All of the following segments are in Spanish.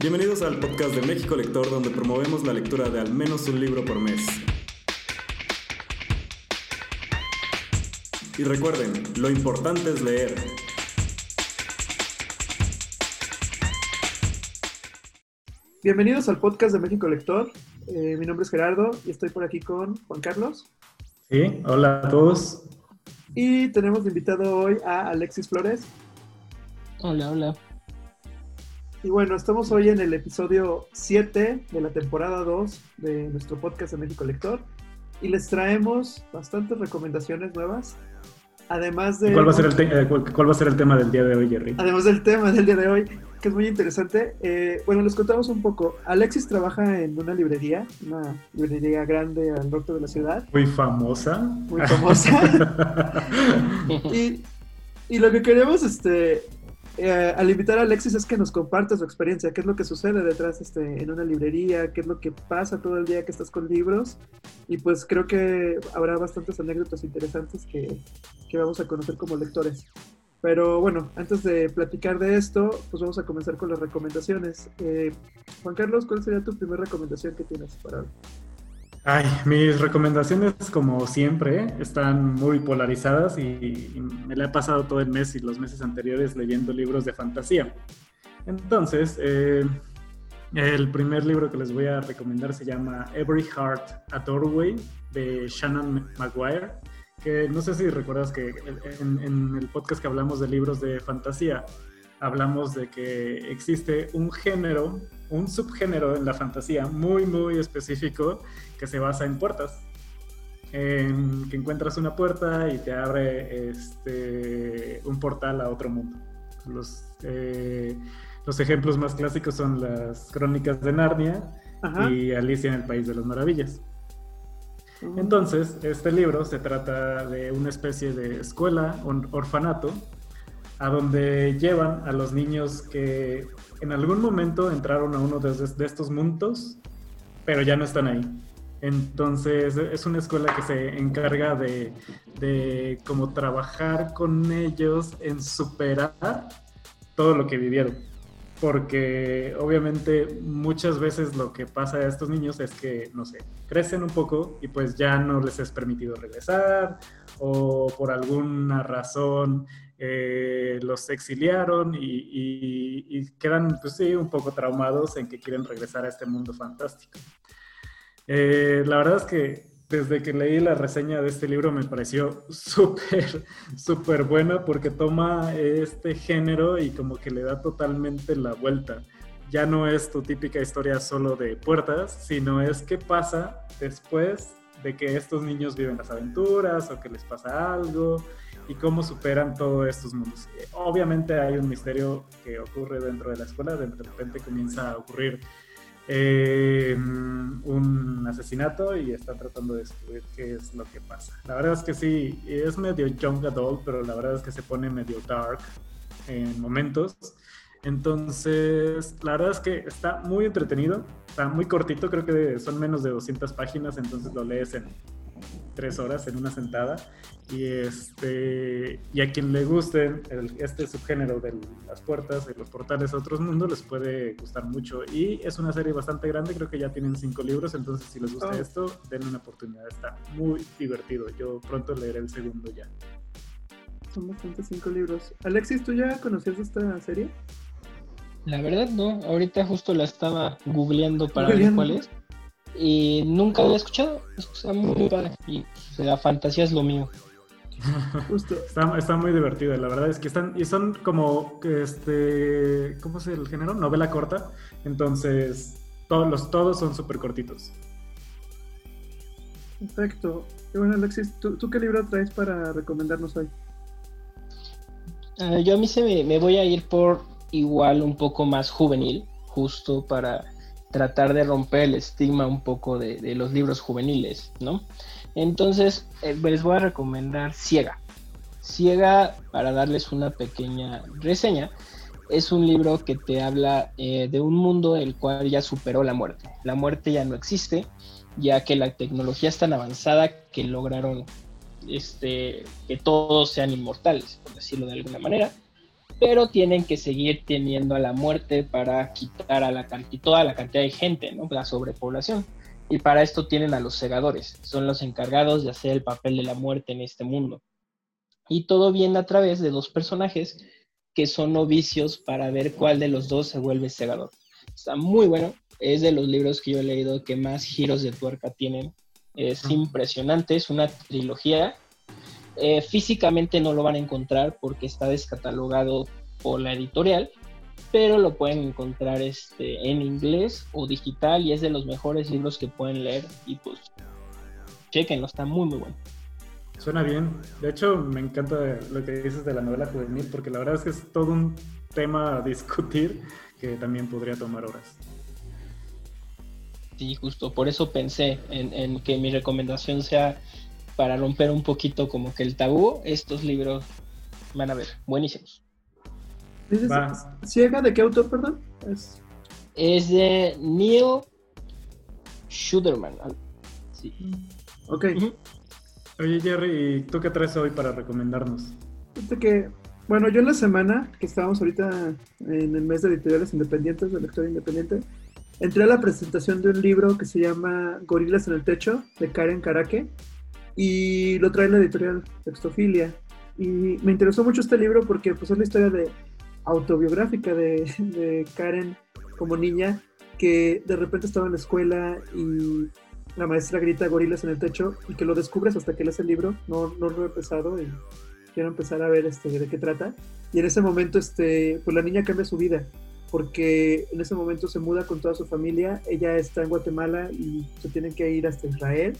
Bienvenidos al podcast de México Lector, donde promovemos la lectura de al menos un libro por mes. Y recuerden, lo importante es leer. Bienvenidos al podcast de México Lector. Eh, mi nombre es Gerardo y estoy por aquí con Juan Carlos. Sí, hola a todos. Y tenemos de invitado hoy a Alexis Flores. Hola, hola. Y bueno, estamos hoy en el episodio 7 de la temporada 2 de nuestro podcast de México Lector y les traemos bastantes recomendaciones nuevas. Además de... ¿Cuál va, a ser el eh, cuál, va a ser el tema del día de hoy, Jerry? Además del tema del día de hoy, que es muy interesante. Eh, bueno, les contamos un poco. Alexis trabaja en una librería, una librería grande al norte de la ciudad. Muy famosa. Muy famosa. y, y, lo que queremos este, eh, al invitar a Alexis es que nos comparte su experiencia, qué es lo que sucede detrás este, en una librería, qué es lo que pasa todo el día que estás con libros. Y pues creo que habrá bastantes anécdotas interesantes que, que vamos a conocer como lectores. Pero bueno, antes de platicar de esto, pues vamos a comenzar con las recomendaciones. Eh, Juan Carlos, ¿cuál sería tu primera recomendación que tienes para hoy? Ay, mis recomendaciones, como siempre, están muy polarizadas y, me la he pasado todo el mes y los meses anteriores leyendo libros de fantasía. Entonces, eh, el primer libro que les voy a recomendar se llama Every Heart a Doorway de Shannon Maguire, que no sé si recuerdas que en, en el podcast que hablamos de libros de fantasía, hablamos de que existe un género, un subgénero en la fantasía muy, muy específico que se basa en puertas. En que encuentras una puerta y te abre este, un portal a otro mundo. Los, eh, los ejemplos más clásicos son las crónicas de Narnia y Alicia en el País de las Maravillas. Mm. Entonces, este libro se trata de una especie de escuela, un orfanato, a donde llevan a los niños que en algún momento entraron a uno de, estos mundos, pero ya no están ahí. Entonces es una escuela que se encarga de, de como trabajar con ellos en superar todo lo que vivieron. Porque obviamente muchas veces lo que pasa a estos niños es que, no sé, crecen un poco y pues ya no les es permitido regresar o por alguna razón eh, los exiliaron y, quedan, pues sí, un poco traumados en que quieren regresar a este mundo fantástico. Eh, la verdad es que desde que leí la reseña de este libro me pareció súper, súper buena porque toma este género y como que le da totalmente la vuelta. Ya no es tu típica historia solo de puertas, sino es qué pasa después de que estos niños viven las aventuras o que les pasa algo y cómo superan todos estos mundos. Obviamente hay un misterio que ocurre dentro de la escuela, de repente comienza a ocurrir eh, un asesinato y está tratando de descubrir qué es lo que pasa. La verdad es que sí, es medio young adult, pero la verdad es que se pone medio dark en momentos. Entonces, la verdad es que está muy entretenido, está muy cortito, creo que son menos de 200 páginas, entonces lo lees en tres horas en una sentada. Y, este, y a quien le guste este subgénero de las puertas, de los portales a otros mundos, les puede gustar mucho. Y es una serie bastante grande, creo que ya tienen cinco libros, entonces si les gusta oh. esto, denle una oportunidad. Está muy divertido. Yo pronto leeré el segundo ya. Son bastantes cinco libros. Alexis, ¿tú ya conocías esta serie? La verdad no, ahorita justo la estaba googleando para ver cuál es y nunca había escuchado. Está muy padre. Y la fantasía es lo mío. Está, está, muy divertido, la verdad es que están, y son como, este, ¿cómo es el género? Novela corta, entonces todos, los, todos son súper cortitos. Perfecto. Y bueno, Alexis, ¿tú, qué libro traes para recomendarnos hoy? Ah, yo a mí se me, me voy a ir por igual un poco más juvenil, justo para tratar de romper el estigma un poco de, los libros juveniles, ¿no? Entonces, eh, les voy a recomendar Ciega. Ciega, para darles una pequeña reseña, es un libro que te habla eh, de un mundo el cual ya superó la muerte. La muerte ya no existe, ya que la tecnología es tan avanzada que lograron este, que todos sean inmortales, por decirlo de alguna manera. Pero tienen que seguir teniendo a la muerte para quitar a la toda la cantidad de gente, ¿no? La sobrepoblación. Y para esto tienen a los segadores, son los encargados de hacer el papel de la muerte en este mundo. Y todo viene a través de dos personajes que son novicios para ver cuál de los dos se vuelve segador. Está muy bueno, es de los libros que yo he leído que más giros de tuerca tienen. Es impresionante, es una trilogía eh, físicamente no lo van a encontrar porque está descatalogado por la editorial, pero lo pueden encontrar este, en inglés o digital y es de los mejores libros que pueden leer y pues chequenlo, está muy muy bueno. Suena bien. De hecho, me encanta lo que dices de la novela juvenil porque la verdad es que es todo un tema a discutir que también podría tomar horas. Sí, justo por eso pensé en que mi recomendación sea para romper un poquito como que el tabú, estos libros van a ver, buenísimos. ¿Ciega de qué autor, perdón? Es, es de Neil Schuderman. Sí. Ok. Oye, Jerry, ¿y tú qué traes hoy para recomendarnos? que, bueno, yo en la semana que estábamos ahorita en el mes de editoriales independientes, de lector independiente, entré a la presentación de un libro que se llama Gorilas en el Techo, de Karen Karake y lo trae la editorial Textofilia. Y me interesó mucho este libro porque pues, es la historia de autobiográfica de, de, Karen como niña que de repente estaba en la escuela y la maestra grita gorilas en el techo y que lo descubres hasta que lees el libro, no, no lo he empezado y quiero empezar a ver este, de qué trata. Y en ese momento, este, pues la niña cambia su vida, porque en ese momento se muda con toda su familia, ella está en Guatemala y se tienen que ir hasta Israel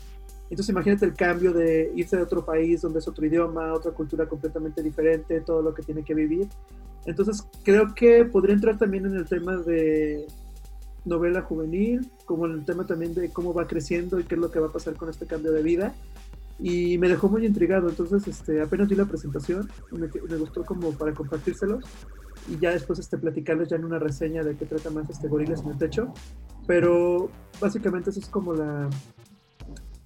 entonces imagínate el cambio de irse de otro país donde es otro idioma, otra cultura completamente diferente, todo lo que tiene que vivir. Entonces creo que podría entrar también en el tema de novela juvenil, como en el tema también de cómo va creciendo y qué es lo que va a pasar con este cambio de vida. Y me dejó muy intrigado, entonces este, apenas vi la presentación, me, me gustó como para compartírselos y ya después este, platicarles ya en una reseña de qué trata más este Gorilas en el Techo. Pero básicamente eso es como la,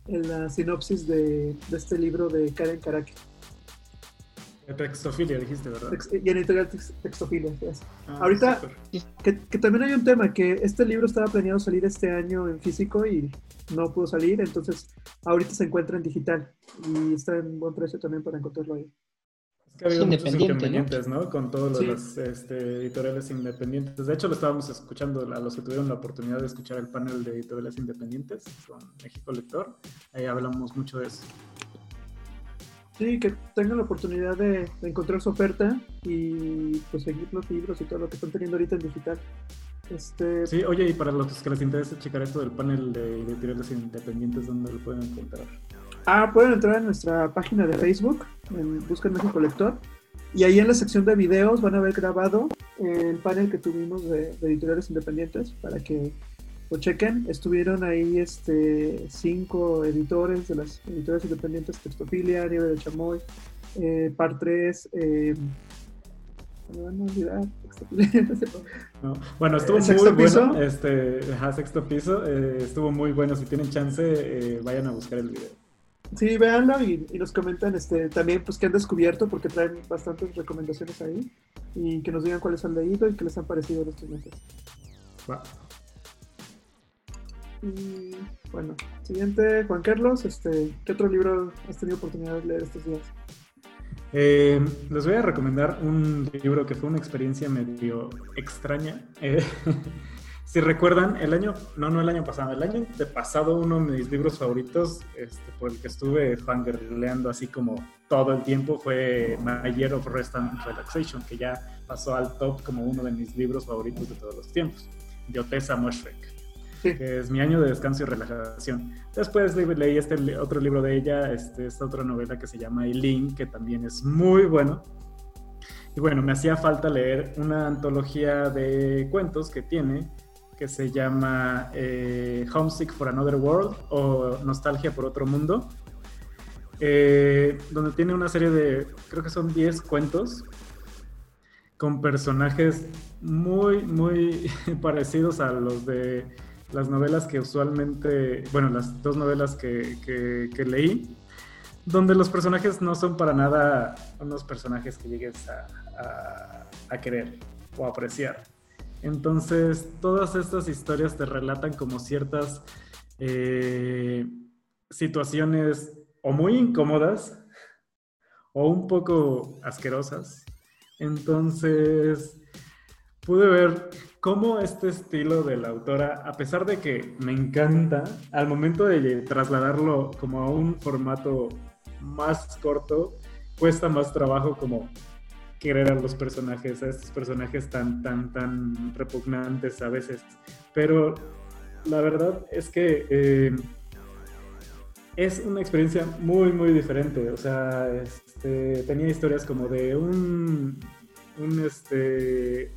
en la sinopsis de, este libro de Karen Karaki. Textofilia, dijiste, ¿verdad? y en editorial Textofilia, ah, Ahorita, que, también hay un tema, que este libro estaba planeado salir este año en físico y no pudo salir, entonces ahorita se encuentra en digital y está en buen precio también para encontrarlo ahí. Es que ha habido muchos inconvenientes, ¿no? Con todos los este, editoriales independientes. De hecho, lo estábamos escuchando a los que tuvieron la oportunidad de escuchar el panel de editoriales independientes con México Lector. Ahí hablamos mucho de eso. Sí, que tengan la oportunidad de, encontrar su oferta y pues seguir los libros y todo lo que están teniendo ahorita en digital. Este... Sí, oye, y para los que les interese checar esto del panel de editoriales independientes, ¿dónde lo pueden encontrar? Ah, pueden entrar en nuestra página de Facebook, en Buscan México Lector, y ahí en la sección de videos van a ver grabado el panel que tuvimos de, editoriales independientes para que lo chequen. Estuvieron ahí este, cinco editores de las editoriales independientes, Textofilia, Nieve de Chamoy, eh, Par 3, eh, me van a olvidar. Bueno, estuvo muy bueno. Este, sexto piso. Eh, estuvo muy bueno. Si tienen chance, eh, vayan a buscar el video. Sí, véanlo y, nos comentan este, también pues que han descubierto, porque traen bastantes recomendaciones ahí, y que nos digan cuáles han leído y qué les han parecido estos meses. Y bueno, siguiente, Juan Carlos, este, ¿qué otro libro has tenido oportunidad de leer estos días? Eh, les voy a recomendar un libro que fue una experiencia medio extraña. Eh, si recuerdan, el año, no, no el año pasado, el año de pasado uno de mis libros favoritos, este, por el que estuve fangirleando así como todo el tiempo, fue My Year of Rest and Relaxation, que ya pasó al top como uno de mis libros favoritos de todos los tiempos, de Otessa Moshfegh, que es mi año de descanso y relajación. Después leí este otro libro de ella, este, esta otra novela que se llama Eileen, que también es muy bueno. Y bueno, me hacía falta leer una antología de cuentos que tiene, que se llama eh, Homesick for Another World o Nostalgia por Otro Mundo, eh, donde tiene una serie de, creo que son 10 cuentos con personajes muy, muy parecidos a los de las novelas que usualmente, bueno, las dos novelas que, que leí, donde los personajes no son para nada unos personajes que llegues a, a querer o apreciar. Entonces, todas estas historias te relatan como ciertas eh, situaciones o muy incómodas o un poco asquerosas. Entonces, pude ver cómo este estilo de la autora, a pesar de que me encanta, al momento de trasladarlo como a un formato más corto, cuesta más trabajo como querer a los personajes, a estos personajes tan, tan, tan repugnantes a veces. Pero la verdad es que eh, es una experiencia muy, muy diferente. O sea, este, tenía historias como de un, un, este,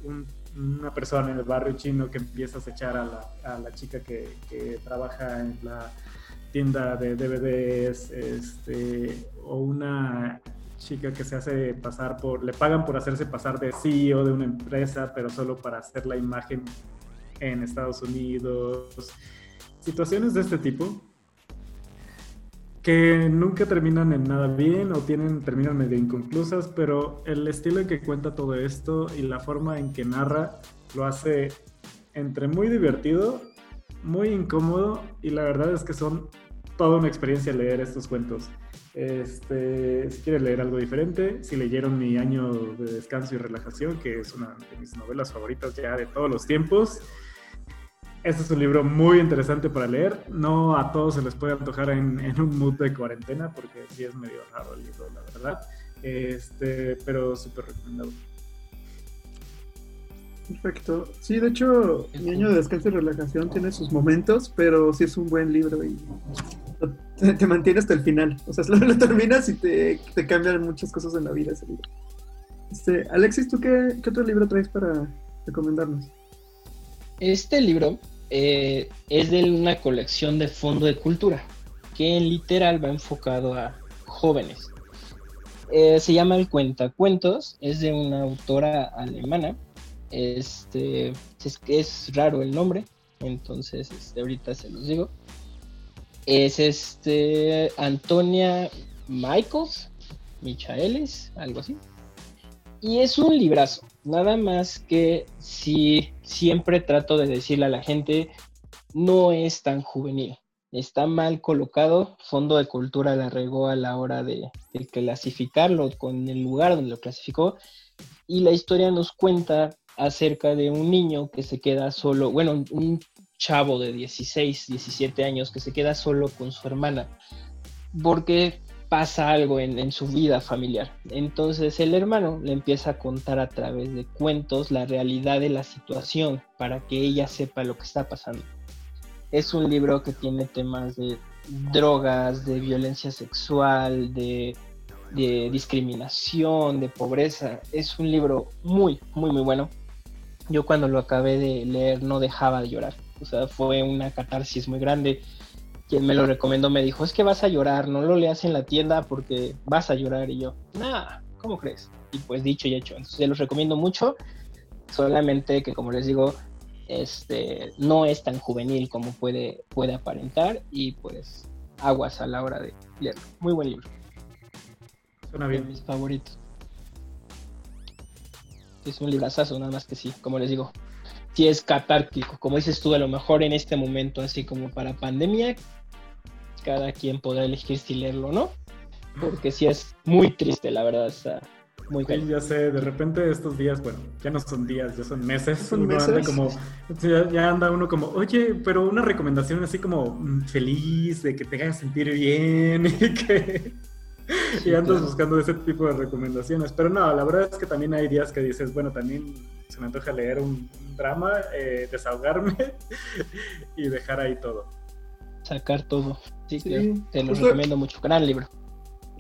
una persona en el barrio chino que empieza a acechar a la, a la chica que, que, trabaja en la tienda de DVDs, este, o una chica que se hace pasar por, le pagan por hacerse pasar de CEO de una empresa, pero solo para hacer la imagen en Estados Unidos. Situaciones de este tipo que nunca terminan en nada bien o tienen, terminan medio inconclusas, pero el estilo en que cuenta todo esto y la forma en que narra lo hace entre muy divertido, muy incómodo y la verdad es que son toda una experiencia leer estos cuentos. Este, si quieren leer algo diferente, si leyeron Mi año de descanso y relajación, que es una de mis novelas favoritas ya de todos los tiempos, este es un libro muy interesante para leer. No a todos se les puede antojar en, un mood de cuarentena, porque sí es medio raro el libro, la verdad. Este, pero súper recomendado. Perfecto. Sí, de hecho, Mi año de descanso y relajación tiene sus momentos, pero sí es un buen libro y te, mantiene hasta el final. O sea, lo, terminas y te, te, cambian muchas cosas en la vida ese libro. Este, Alexis, ¿tú qué, qué otro libro traes para recomendarnos? Este libro eh, es de una colección de fondo de cultura, que en literal va enfocado a jóvenes. Eh, se llama El Cuentacuentos, es de una autora alemana. Este es, es raro el nombre, entonces este, ahorita se los digo. Es este Antonia Michaels, Michaelis, algo así. Y es un librazo. Nada más que si siempre trato de decirle a la gente, no es tan juvenil. Está mal colocado. Fondo de Cultura la regó a la hora de, clasificarlo con el lugar donde lo clasificó. Y la historia nos cuenta acerca de un niño que se queda solo, bueno, un chavo de 16, 17 años que se queda solo con su hermana. Porque pasa algo en, su vida familiar. Entonces el hermano le empieza a contar a través de cuentos la realidad de la situación para que ella sepa lo que está pasando. Es un libro que tiene temas de drogas, de violencia sexual, de, de discriminación, de pobreza. Es un libro muy, muy, muy bueno. Yo cuando lo acabé de leer no dejaba de llorar. O sea, fue una catarsis muy grande quien me lo recomendó me dijo, es que vas a llorar, no lo leas en la tienda porque vas a llorar. Y yo, nada, ¿cómo crees? Y pues dicho y hecho. Entonces, se los recomiendo mucho, solamente que como les digo, este, no es tan juvenil como puede, puede aparentar y pues aguas a la hora de leerlo. Muy buen libro. Suena bien. mis favoritos. Es un librazazo, nada más que sí, como les digo. Si es catártico, como dices tú, a lo mejor en este momento, así como para pandemia, cada quien podrá elegir si leerlo o no, porque sí es muy triste, la verdad, está muy sí, ya sé, de repente estos días, bueno, ya no son días, ya son meses, ¿Son meses? como, ya, anda uno como, oye, pero una recomendación así como mm, feliz, de que te haga sentir bien y que... y andas buscando ese tipo de recomendaciones. Pero no, la verdad es que también hay días que dices, bueno, también se me antoja leer un, drama, eh, desahogarme y dejar ahí todo sacar todo. Sí, te lo recomiendo mucho. Gran libro.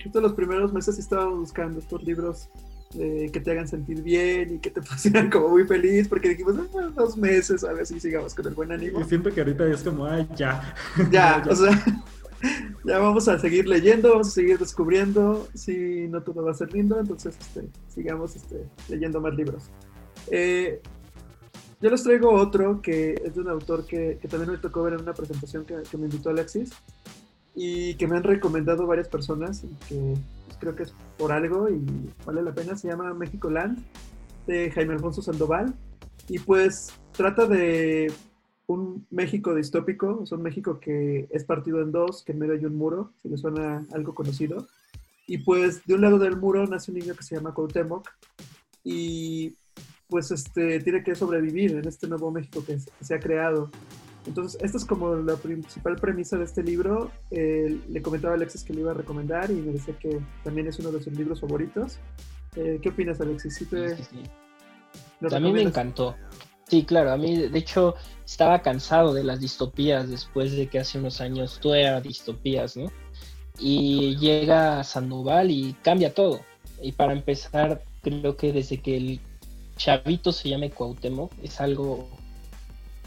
Justo los primeros meses estaba buscando estos libros eh, que te hagan sentir bien y que te pusieran como muy feliz, porque dijimos, ah, dos meses, a ver si sigamos con el buen ánimo. Y siento que ahorita es como, ay, ya. Ya, o sea, ya vamos a seguir leyendo, vamos a seguir descubriendo, si no todo va a ser lindo, entonces este, sigamos este, leyendo más libros. Eh, yo les traigo otro que es de un autor que, también me tocó ver en una presentación que, me invitó Alexis. y que me han recomendado varias personas y que pues, creo que es por algo y vale la pena. Se llama México Land de Jaime Alfonso Sandoval y pues trata de un México distópico, es un México que es partido en dos, que en medio hay un muro, si le suena algo conocido. Y pues de un lado del muro nace un niño que se llama Cuauhtémoc y pues este, tiene que sobrevivir en este nuevo México que se ha creado. Entonces, esta es como la principal premisa de este libro. Eh, le comentaba a Alexis que le iba a recomendar y me decía que también es uno de sus libros favoritos. Eh, ¿Qué opinas, Alexis? ¿Sí te, sí, mí me encantó. Sí, claro, a mí de hecho estaba cansado de las distopías después de que hace unos años todo era distopías, ¿no? Y llega Sandoval y cambia todo. Y para empezar, creo que desde que el chavito se llame Cuauhtémoc es algo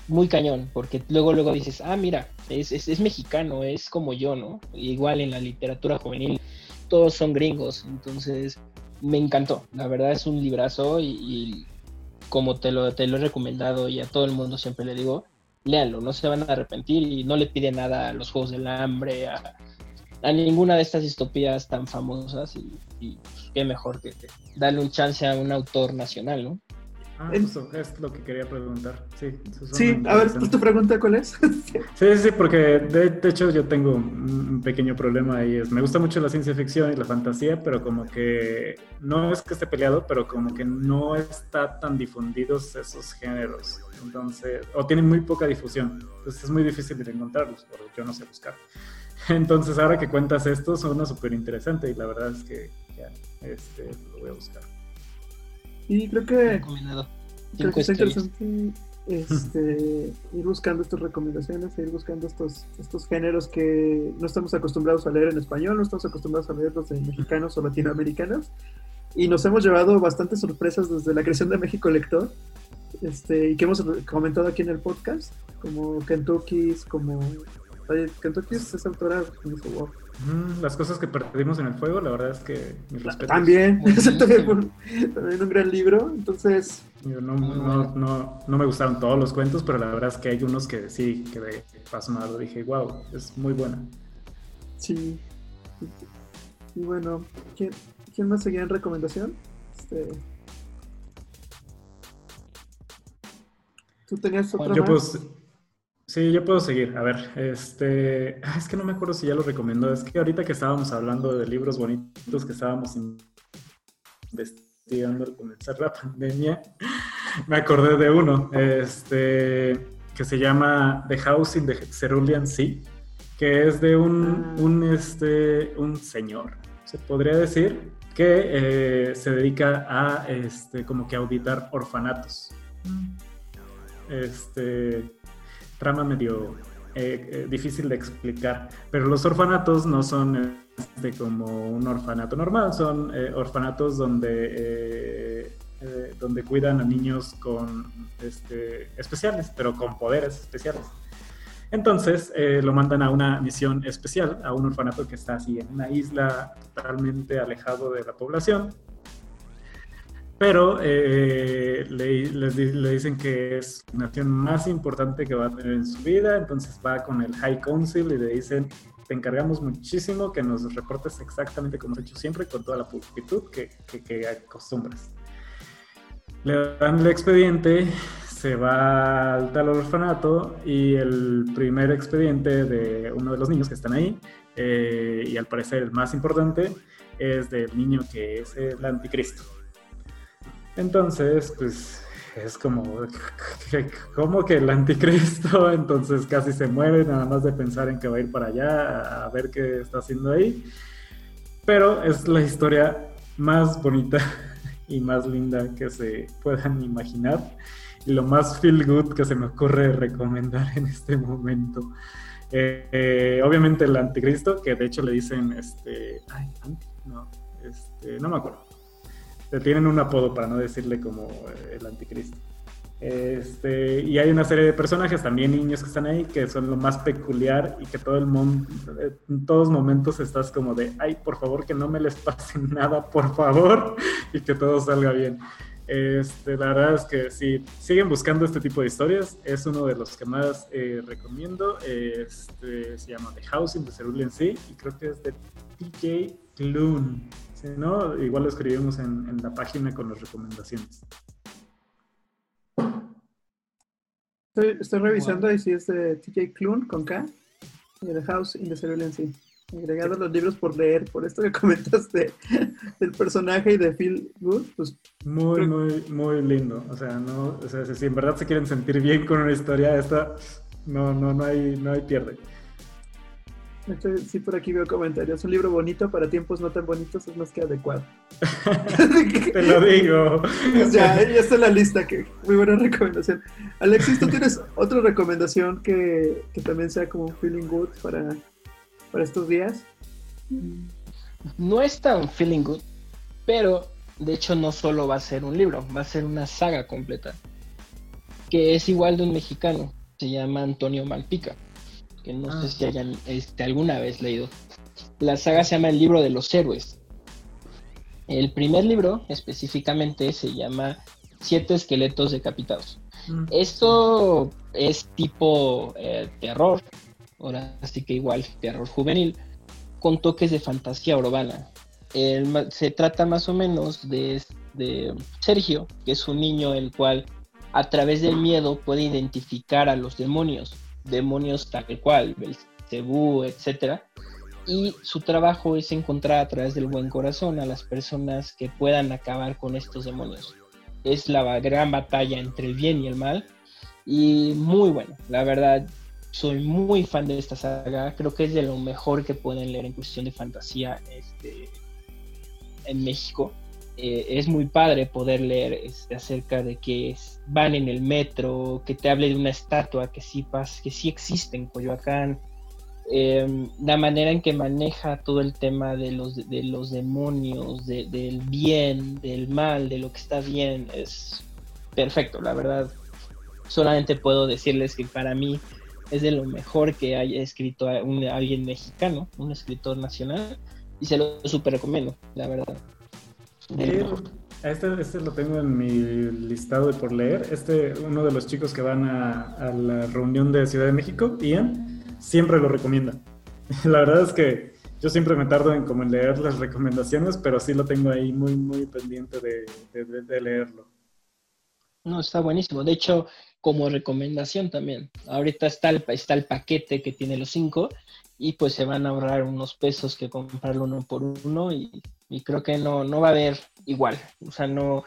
muy cañón, porque luego luego dices, ah, mira, es, es, mexicano, es como yo, ¿no? Igual en la literatura juvenil, todos son gringos, entonces me encantó, la verdad es un librazo y, como te lo, te lo he recomendado y a todo el mundo siempre le digo, léanlo, no se van a arrepentir y no le pide nada a los Juegos del Hambre, a, ninguna de estas distopías tan famosas y, y pues, qué mejor que, que darle un chance a un autor nacional, ¿no? Ah, eso es lo que quería preguntar. Sí, sí a ver, ¿tu pregunta cuál es? sí, sí, porque de, hecho yo tengo un pequeño problema ahí. Es, me gusta mucho la ciencia ficción y la fantasía, pero como que no es que esté peleado, pero como que no está tan difundidos esos géneros. Entonces, o tienen muy poca difusión. Entonces es muy difícil de encontrarlos, porque yo no sé buscar. Entonces ahora que cuentas esto, suena súper interesante y la verdad es que ya, este, lo voy a buscar. Y creo que, creo que es interesante este, ir buscando estas recomendaciones, ir buscando estos, estos géneros que no estamos acostumbrados a leer en español, no estamos acostumbrados a leer los de mexicanos o latinoamericanos. Y nos hemos llevado bastantes sorpresas desde la creación de México Lector, este, y que hemos comentado aquí en el podcast, como Kentucky's, como... Kentucky's es autora, wow, las cosas que perdimos en el fuego, la verdad es que También, también, un gran libro, entonces... no, me gustaron todos los cuentos, pero la verdad es que hay unos que sí quedé pasmado, dije, wow, es muy buena. Sí. Y bueno, ¿quién, más seguía en recomendación? Este... ¿Tú tenías otra Yo más? Sí, yo puedo seguir. A ver, este, es que no me acuerdo si ya lo recomiendo. Es que ahorita que estábamos hablando de libros bonitos que estábamos investigando al comenzar la pandemia, me acordé de uno, este, que se llama The House in the Cerulean Sea, que es de un, ah. un, este, un señor, se podría decir, que eh, se dedica a, este, como que auditar orfanatos. Mm. Este trama medio eh, eh, difícil de explicar, pero los orfanatos no son este, como un orfanato normal, son eh, orfanatos donde, donde cuidan a niños con este, especiales, pero con poderes especiales. Entonces lo mandan a una misión especial, a un orfanato que está así en una isla totalmente alejado de la población, pero eh, le, dicen que es la acción más importante que va a tener en su vida, entonces va con el High Council y le dicen, te encargamos muchísimo que nos reportes exactamente como has hecho siempre, con toda la pulcritud que acostumbras. Le dan el expediente, se va al tal orfanato y el primer expediente de uno de los niños que están ahí, eh, y al parecer el más importante, es del niño que es el anticristo. Entonces, pues es como, como que el anticristo, entonces casi se muere nada más de pensar en que va a ir para allá a ver qué está haciendo ahí. Pero es la historia más bonita y más linda que se puedan imaginar y lo más feel good que se me ocurre recomendar en este momento. Eh, eh, obviamente el anticristo, que de hecho le dicen, este, ay, no, este, no me acuerdo tienen un apodo para no decirle como eh, el anticristo. Este, y hay una serie de personajes, también niños que están ahí, que son lo más peculiar y que todo el mundo, en todos momentos estás como de, ay, por favor, que no me les pase nada, por favor, y que todo salga bien. Este, la verdad es que si siguen buscando este tipo de historias, es uno de los que más eh, recomiendo. Este, se llama The House in the Cerulean Sea y creo que es de TJ Klune. Si no, igual lo escribimos en, en la página con las recomendaciones. Estoy, estoy revisando y si es de TJ Klune con K y The House in the Sea. Agregado los libros por leer, por esto que comentaste del personaje y de Phil Good, pues Muy, muy, muy lindo. O sea, no, o sea, si, si en verdad se quieren sentir bien con una historia, esta no, no, no hay, no hay pierde. Este, sí por aquí veo comentarios. Un libro bonito para tiempos no tan bonitos es más que adecuado. Te lo digo. Pues ya, ya está en la lista, que muy buena recomendación. Alexis, ¿tú tienes otra recomendación que, que también sea como un feeling good para, para estos días? No es tan feeling good, pero de hecho no solo va a ser un libro, va a ser una saga completa. Que es igual de un mexicano, se llama Antonio Malpica, que no Ah. sé si hayan este, alguna vez leído. La saga se llama El libro de los héroes. El primer libro específicamente se llama Siete esqueletos decapitados. Esto es tipo eh, terror, ahora sí que igual terror juvenil, con toques de fantasía urbana. El se trata más o menos de, de Sergio, que es un niño el cual a través del miedo puede identificar a los demonios, demonios tal cual, Belcebú, etcétera, y su trabajo es encontrar a través del buen corazón a las personas que puedan acabar con estos demonios. Es la gran batalla entre el bien y el mal y muy bueno, la verdad soy muy fan de esta saga, creo que es de lo mejor que pueden leer en cuestión de fantasía este, en México. Eh, es muy padre poder leer este, acerca de que van en el metro, que te hable de una estatua que sí, pas, que sí existe en Coyoacán, eh, la manera en que maneja todo el tema de los, de los demonios, de- del bien, del mal, de lo que está bien, es perfecto, la verdad. Solamente puedo decirles que para mí es de lo mejor que haya escrito un- alguien mexicano, un escritor nacional, y se lo súper recomiendo, la verdad. Eh. Este, este lo tengo en mi listado de por leer. Este, uno de los chicos que van a, a la reunión de Ciudad de México, Ian, siempre lo recomienda. La verdad es que yo siempre me tardo en como en leer las recomendaciones, pero sí lo tengo ahí muy, muy pendiente de, de- de- de leerlo. No, está buenísimo. De hecho, como recomendación también, ahorita está el, está el paquete que tiene los cinco y pues se van a ahorrar unos pesos que comprarlo uno por uno y, y creo que no, no va a haber igual. O sea, no,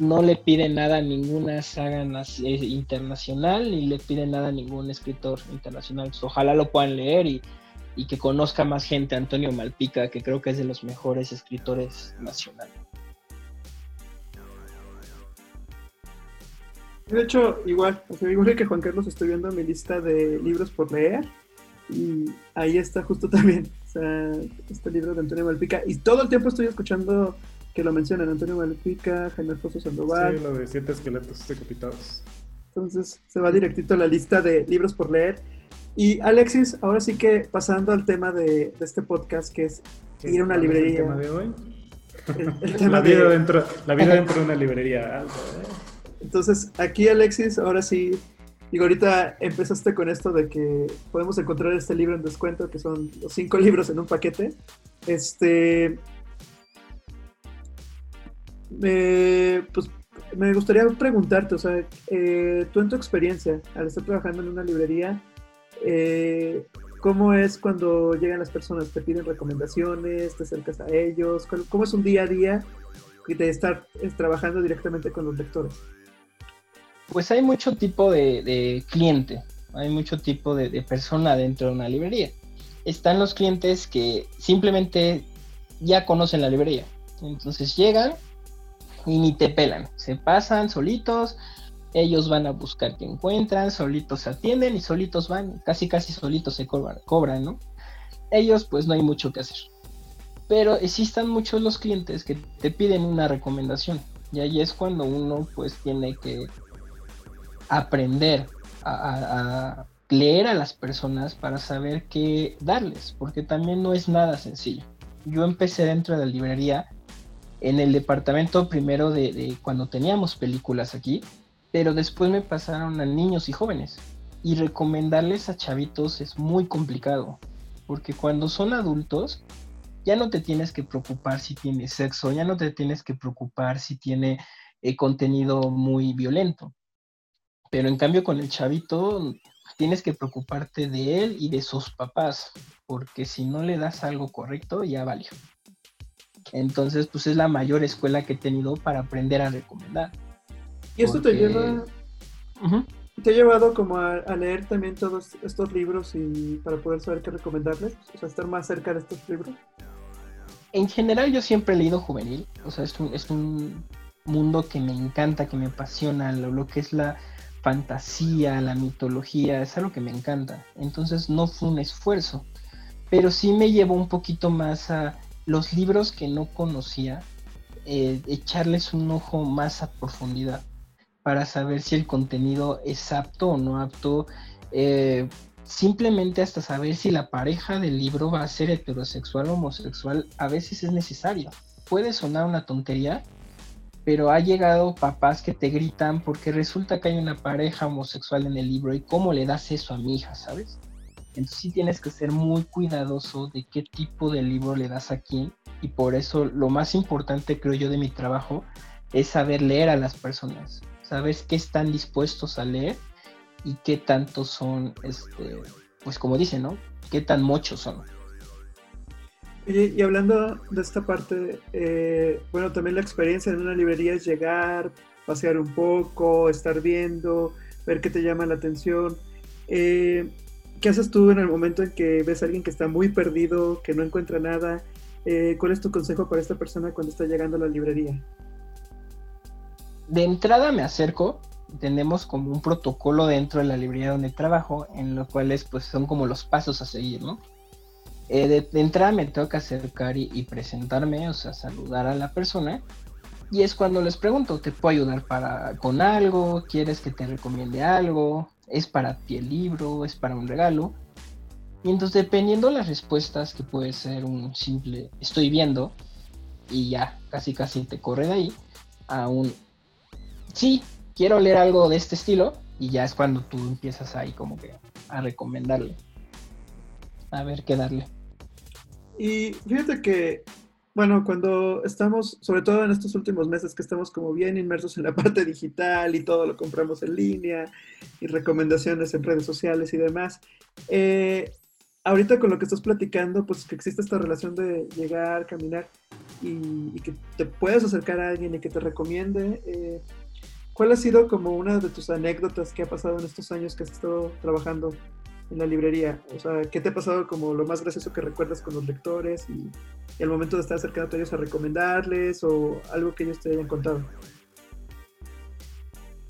no le pide nada a ninguna saga eh, internacional ni le pide nada a ningún escritor internacional. Pues, ojalá lo puedan leer y, y que conozca más gente Antonio Malpica, que creo que es de los mejores escritores nacionales. De hecho, igual, o sea, igual que Juan Carlos, estoy viendo mi lista de libros por leer y ahí está justo también, este libro de Antonio Malpica y todo el tiempo estoy escuchando que lo mencionan, Antonio Malpica, Jaime Alfonso Sandoval, Sí, lo de siete esqueletos decapitados. entonces se va directito a la lista de libros por leer. Y Alexis, ahora sí que pasando al tema de, de este podcast, que es ¿Qué- Ir a una es el librería. tema de hoy? el, el tema La vida, de... dentro, la vida dentro de una librería. ¿eh? Entonces, aquí Alexis, ahora sí, digo, ahorita empezaste con esto de que podemos encontrar este libro en descuento, que son los cinco libros en un paquete. Este, me, pues, me gustaría preguntarte, o sea, eh, tú en tu experiencia, al estar trabajando en una librería, eh, ¿cómo es cuando llegan las personas? ¿Te piden recomendaciones? ¿Te acercas a ellos? ¿Cómo- ¿Cómo es un día a día de estar eh, trabajando directamente con los lectores? Pues hay mucho tipo de, cliente, hay mucho tipo de, de persona dentro de una librería. Están los clientes que simplemente ya conocen la librería. Entonces llegan y ni te pelan. Se pasan solitos, ellos van a buscar qué encuentran, solitos se atienden y solitos van, casi casi solitos se cobran, cobran ¿no? Ellos pues no hay mucho que hacer. Pero existan muchos los clientes que te piden una recomendación. Y ahí es cuando uno pues tiene que aprender a, leer a las personas para saber qué darles, porque también no es nada sencillo. Yo empecé dentro de la librería en el departamento primero de, cuando teníamos películas aquí, pero después me pasaron a niños y jóvenes. Y recomendarles a chavitos es muy complicado, porque cuando son adultos ya no te tienes que preocupar si tiene sexo, ya no te tienes que preocupar si tiene eh, contenido muy violento. Pero en cambio con el chavito tienes que preocuparte de él y de sus papás, porque si no le das algo correcto, ya valió. Entonces, pues es la mayor escuela que he tenido para aprender a recomendar. Y esto te lleva... ¿Te ha llevado como a, leer también todos estos libros y para poder saber qué recomendarles? O sea, estar más cerca de estos libros. En general yo siempre he leído juvenil, o sea, es un, es un mundo que me encanta, que me apasiona, lo que es la, fantasía, la mitología, es algo que me encanta. Entonces no fue un esfuerzo, pero sí me llevó un poquito más a los libros que no conocía, eh, echarles un ojo más a profundidad para saber si el contenido es apto o no apto. Eh, simplemente hasta saber si la pareja del libro va a ser heterosexual o homosexual, a veces es necesario. Puede sonar una tontería, pero ha llegado papás que te gritan porque resulta que hay una pareja homosexual en el libro y cómo le das eso a mi hija, ¿sabes? Entonces sí tienes que ser muy cuidadoso de qué tipo de libro le das a quién y por eso lo más importante creo yo de mi trabajo es saber leer a las personas, saber qué están dispuestos a leer y qué tanto son, este, pues como dicen, ¿no? Qué tan muchos son. Y, hablando de esta parte, eh, bueno, también la experiencia en una librería es llegar, pasear un poco, estar viendo, ver qué te llama la atención. Eh, ¿Qué haces tú en el momento en que ves a alguien que está muy perdido, que no encuentra nada? Eh, ¿Cuál es tu consejo para esta persona cuando está llegando a la librería? De entrada me acerco, tenemos como un protocolo dentro de la librería donde trabajo, en los cuales pues son como los pasos a seguir, ¿no? Eh, de, entrada me que acercar y, presentarme, o sea, saludar a la persona. Y es cuando les pregunto, ¿te puedo ayudar para, con algo? ¿Quieres que te recomiende algo? ¿Es para ti el libro? ¿Es para un regalo? Y entonces dependiendo las respuestas, que puede ser un simple estoy viendo, y ya, casi casi te corre de ahí, a un sí, quiero leer algo de este estilo, y ya es cuando tú empiezas ahí como que a recomendarle. A ver qué darle. Y fíjate que, bueno, cuando estamos, sobre todo en estos últimos meses que estamos como bien inmersos en la parte digital y todo lo compramos en línea y recomendaciones en redes sociales y demás, eh, ahorita con lo que estás platicando, pues que existe esta relación de llegar, caminar y, que te puedes acercar a alguien y que te recomiende. Eh, ¿Cuál ha sido como una de tus anécdotas que ha pasado en estos años que has estado trabajando en la librería? O sea, ¿qué te ha pasado como lo más gracioso que recuerdas con los lectores y, el momento de estar cercano a ellos a recomendarles o algo que ellos te hayan contado?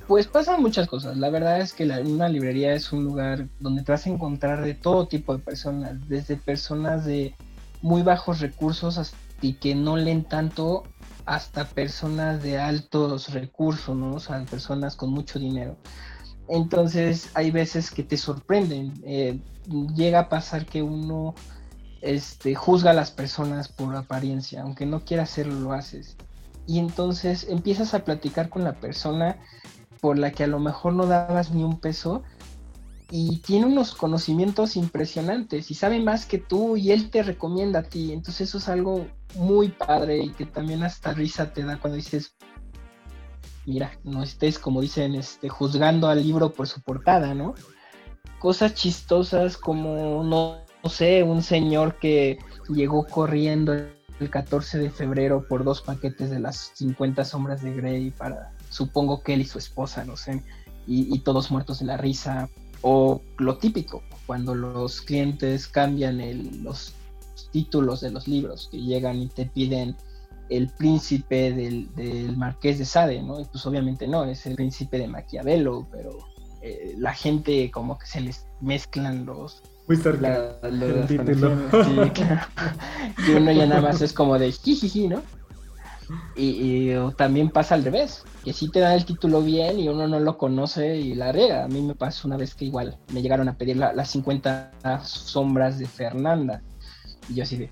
Pues pasan muchas cosas. La verdad es que una librería es un lugar donde te vas a encontrar de todo tipo de personas, desde personas de muy bajos recursos y que no leen tanto hasta personas de altos recursos, ¿no? O sea, personas con mucho dinero. Entonces hay veces que te sorprenden. Eh, llega a pasar que uno este, juzga a las personas por apariencia, aunque no quiera hacerlo, lo haces. Y entonces empiezas a platicar con la persona por la que a lo mejor no dabas ni un peso y tiene unos conocimientos impresionantes y sabe más que tú y él te recomienda a ti. Entonces eso es algo muy padre y que también hasta risa te da cuando dices, mira, no estés, como dicen, este, juzgando al libro por su portada, ¿no? Cosas chistosas como, no, sé, un señor que llegó corriendo el 14 de febrero por dos paquetes de las 50 sombras de Grey para, supongo que él y su esposa, no sé, y, todos muertos de la risa. O lo típico, cuando los clientes cambian los títulos de los libros, que llegan y te piden el príncipe del, marqués de Sade, ¿no? pues obviamente no, es el príncipe de Maquiavelo, pero eh, la gente como que se les mezclan los... Muy cerca. sí, Y uno ya nada más es como de jijiji, ¿no? Y, también pasa al revés, que si te dan el título bien y uno no lo conoce y la riega. A mí me pasó una vez que igual me llegaron a pedir las 50 sombras de Fernanda. Y yo así de,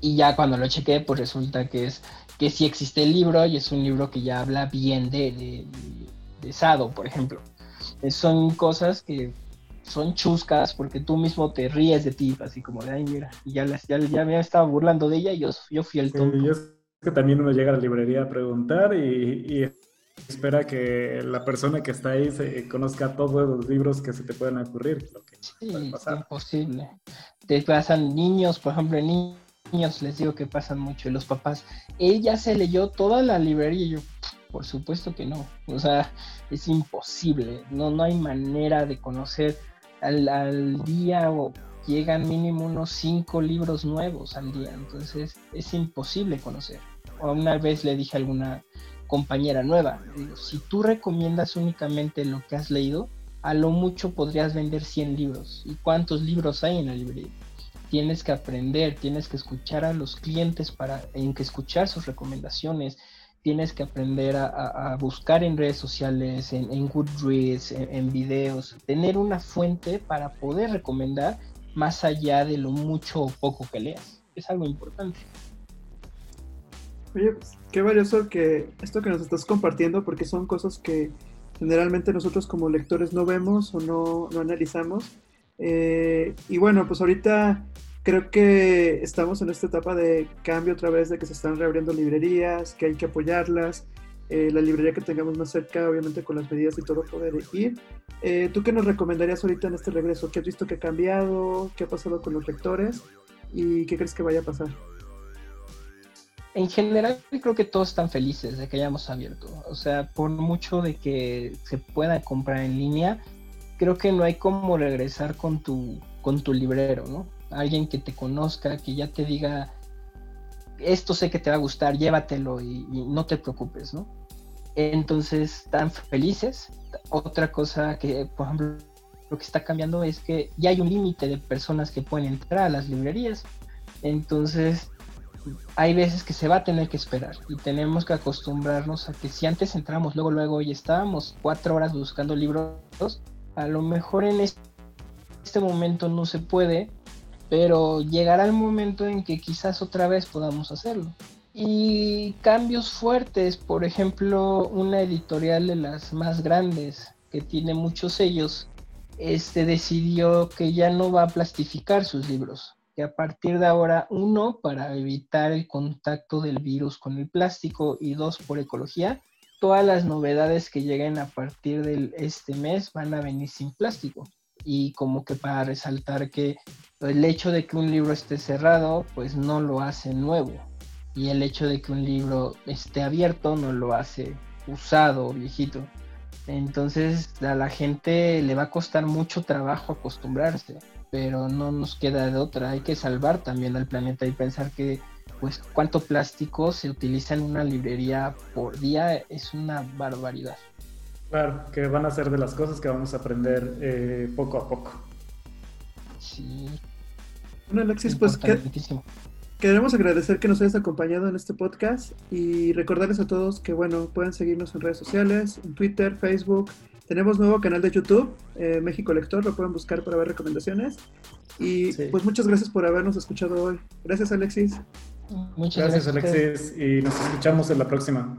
y ya cuando lo chequé, pues resulta que es que sí existe el libro y es un libro que ya habla bien de, de, Sado, por ejemplo. son cosas que son chuscas porque tú mismo te ríes de ti, así como de, ay, mira, y ya, ya, ya me estaba burlando de ella y yo, yo fui el tonto. y es que también uno llega a la librería a preguntar y, y espera que la persona que está ahí se conozca todos los libros que se te puedan ocurrir. sí, es imposible. Te pasan niños, por ejemplo, niños, les digo que pasan mucho, y los papás, ella se leyó toda la librería y yo, por supuesto que no. O sea, es imposible. No, no hay manera de conocer al, al día o llegan mínimo unos cinco libros nuevos al día. Entonces es imposible conocer. Una vez le dije a alguna compañera nueva, si tú recomiendas únicamente lo que has leído, a lo mucho podrías vender 100 libros. ¿Y cuántos libros hay en la librería? Tienes que aprender, tienes que escuchar a los clientes para en que escuchar sus recomendaciones, tienes que aprender a, buscar en redes sociales, en, Goodreads, en, videos, tener una fuente para poder recomendar más allá de lo mucho o poco que leas. Es algo importante. Oye, pues, qué valioso que esto que nos estás compartiendo, porque son cosas que generalmente nosotros como lectores no vemos o no, no analizamos. Eh, y bueno, pues ahorita creo que estamos en esta etapa de cambio otra vez, de que se están reabriendo librerías, que hay que apoyarlas. Eh, la librería que tengamos más cerca, obviamente con las medidas y todo, poder ir. Eh, ¿Tú qué nos recomendarías ahorita en este regreso? ¿Qué has visto que ha cambiado? ¿Qué ha pasado con los lectores? ¿Y qué crees que vaya a pasar? En general creo que todos están felices de que hayamos abierto. O sea, por mucho de que se pueda comprar en línea, creo que no hay como regresar con tu, con tu librero, ¿no? alguien que te conozca, que ya te diga, esto sé que te va a gustar, llévatelo y, no te preocupes, ¿no? Entonces, están felices. Otra cosa que, por ejemplo, lo que está cambiando es que ya hay un límite de personas que pueden entrar a las librerías. Entonces, hay veces que se va a tener que esperar y tenemos que acostumbrarnos a que si antes entramos luego, luego y estábamos cuatro horas buscando libros, a lo mejor en este momento no se puede pero llegará el momento en que quizás otra vez podamos hacerlo. Y cambios fuertes, por ejemplo, una editorial de las más grandes que tiene muchos sellos, este decidió que ya no va a plastificar sus libros, que a partir de ahora, uno, para evitar el contacto del virus con el plástico y dos, por ecología, todas las novedades que lleguen a partir de este mes van a venir sin plástico. Y como que para resaltar que el hecho de que un libro esté cerrado, pues no lo hace nuevo. Y el hecho de que un libro esté abierto no lo hace usado o viejito. Entonces a la gente le va a costar mucho trabajo acostumbrarse, pero no nos queda de otra. Hay que salvar también al planeta y pensar que pues cuánto plástico se utiliza en una librería por día es una barbaridad. Claro, que van a ser de las cosas que vamos a aprender eh, poco a poco. Sí. Bueno, Alexis, pues queremos agradecer que nos hayas acompañado en este podcast y recordarles a todos que, bueno, pueden seguirnos en redes sociales, en Twitter, Facebook. Tenemos nuevo canal de YouTube, eh, México Lector, lo pueden buscar para ver recomendaciones. Y pues muchas gracias por habernos escuchado hoy. Gracias, Alexis. Muchas gracias, gracias Alexis, y nos escuchamos en la próxima.